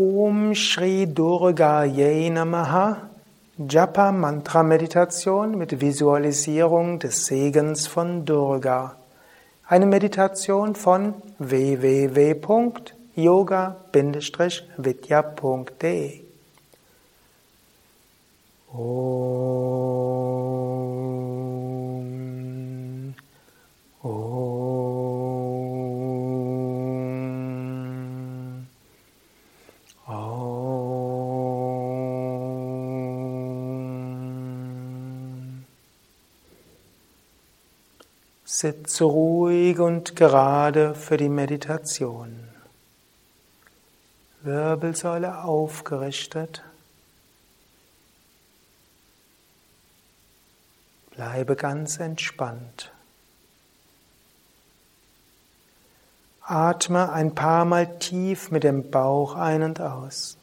Om Shri Durga Ye Namaha Japa Mantra Meditation mit Visualisierung des Segens von Durga. Eine Meditation von www.yoga-vidya.de Om Sitze ruhig und gerade für die Meditation. Wirbelsäule aufgerichtet. Bleibe ganz entspannt. Atme ein paar Mal tief mit dem Bauch ein und aus.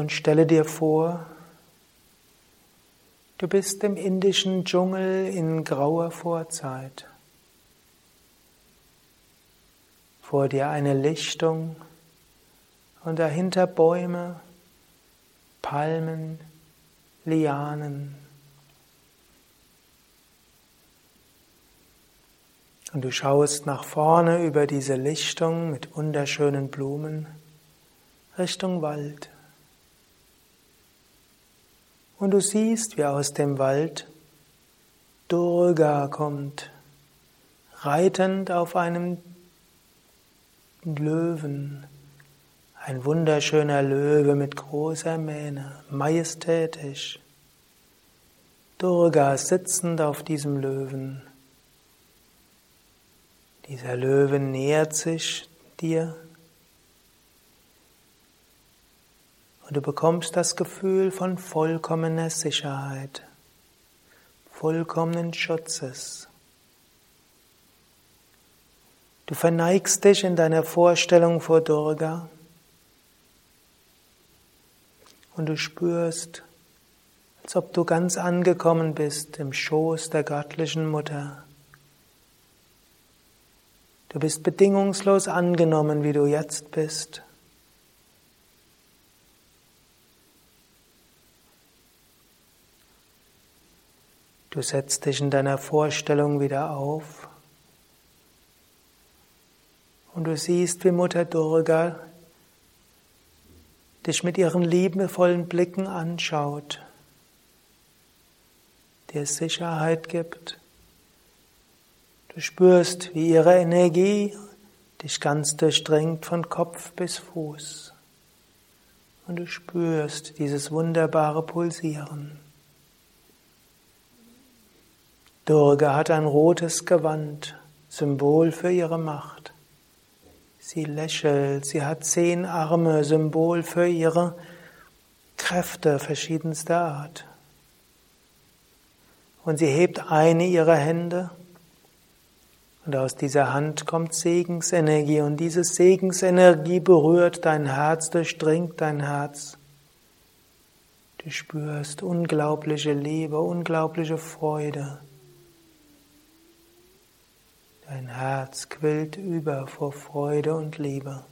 Und stelle dir vor, du bist im indischen Dschungel in grauer Vorzeit. Vor dir eine Lichtung und dahinter Bäume, Palmen, Lianen. Und du schaust nach vorne über diese Lichtung mit wunderschönen Blumen Richtung Wald. Und du siehst, wie aus dem Wald Durga kommt, reitend auf einem Löwen, ein wunderschöner Löwe mit großer Mähne, majestätisch. Durga sitzend auf diesem Löwen. Dieser Löwe nähert sich dir und du bekommst das Gefühl von vollkommener Sicherheit, vollkommenen Schutzes. Du verneigst dich in deiner Vorstellung vor Durga und du spürst, als ob du ganz angekommen bist im Schoß der göttlichen Mutter. Du bist bedingungslos angenommen, wie du jetzt bist. Du setzt dich in deiner Vorstellung wieder auf und du siehst, wie Mutter Durga dich mit ihren liebevollen Blicken anschaut, dir Sicherheit gibt. Du spürst, wie ihre Energie dich ganz durchdringt von Kopf bis Fuß. Und du spürst dieses wunderbare Pulsieren. Durga hat ein rotes Gewand, Symbol für ihre Macht. Sie lächelt, sie hat zehn Arme, Symbol für ihre Kräfte verschiedenster Art. Und sie hebt eine ihrer Hände und aus dieser Hand kommt Segensenergie und diese Segensenergie berührt dein Herz, durchdringt dein Herz. Du spürst unglaubliche Liebe, unglaubliche Freude. Dein Herz quillt über vor Freude und Liebe.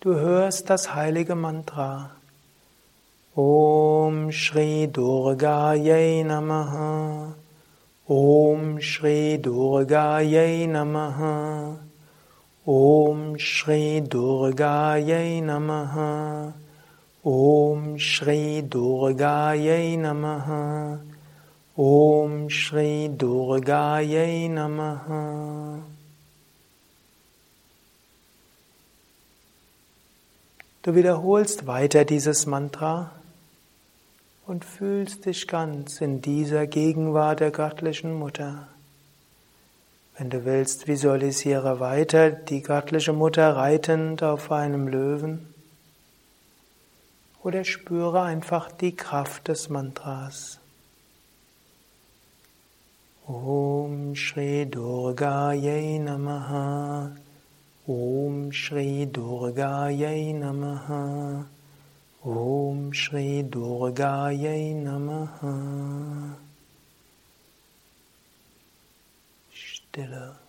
Du hörst das heilige Mantra. Om Shri Durga Yay Namaha. Om Shri Durga Yay Namaha. Om Shri Durga Yay Namaha. Om Shri Durgaye Namaha. Om Shri Durgaye Namaha. Du wiederholst weiter dieses Mantra und fühlst dich ganz in dieser Gegenwart der göttlichen Mutter. Wenn du willst, visualisiere weiter die göttliche Mutter reitend auf einem Löwen oder spüre einfach die Kraft des Mantras. Om Shri Durga Yay Namaha. Om Shri Durga Yay Namaha. Om Shri Durga Yay Namaha. Stille.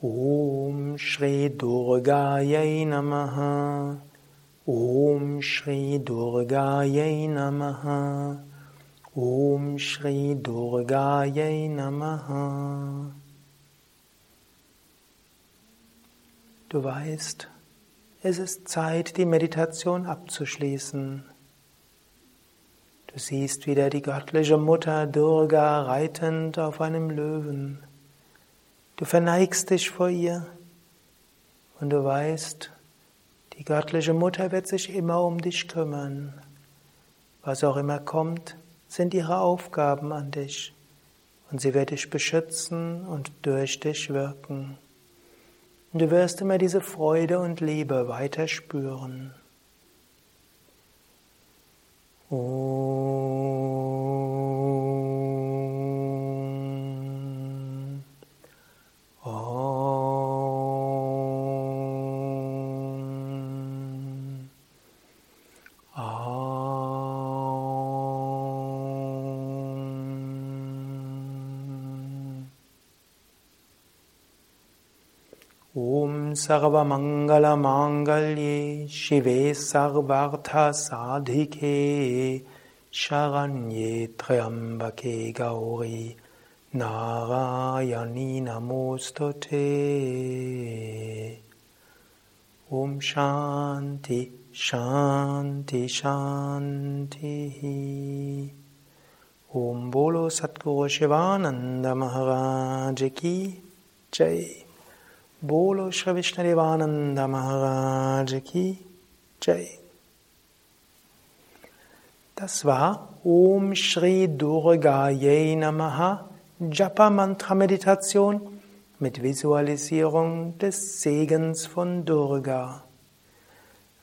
Om Shri Durgayai Namaha. Om Shri Durgayai Namaha. Om Shri Durgayai Namaha. Du weißt, es ist Zeit, die Meditation abzuschließen. Du siehst wieder die göttliche Mutter Durga reitend auf einem Löwen. Du verneigst dich vor ihr und du weißt, die göttliche Mutter wird sich immer um dich kümmern. Was auch immer kommt, sind ihre Aufgaben an dich und sie wird dich beschützen und durch dich wirken. Und du wirst immer diese Freude und Liebe weiter spüren. Oh. Om Sarvamangala Mangalye Shive Sarvartha Sadhike Sharanye Triambake Gauri Narayani Namostute Om Shanti Shanti Shanti Om Bolo Satguru Shivananda Maharaj Ki Jai Bolo Shri Vishnadevananda Maharaj Ki Jai. Das war Om Shri Durga Ye Namaha Japa Mantra Meditation mit Visualisierung des Segens von Durga.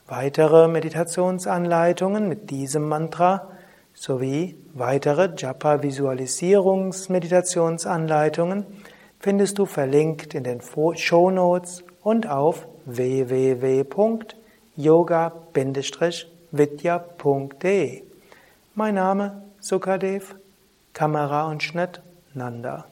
Weitere Meditationsanleitungen mit diesem Mantra sowie weitere Japa Visualisierungs-Meditationsanleitungen findest du verlinkt in den Show Notes und auf www.yoga-vidya.de. Mein Name Sukadev, Kamera und Schnitt Nanda.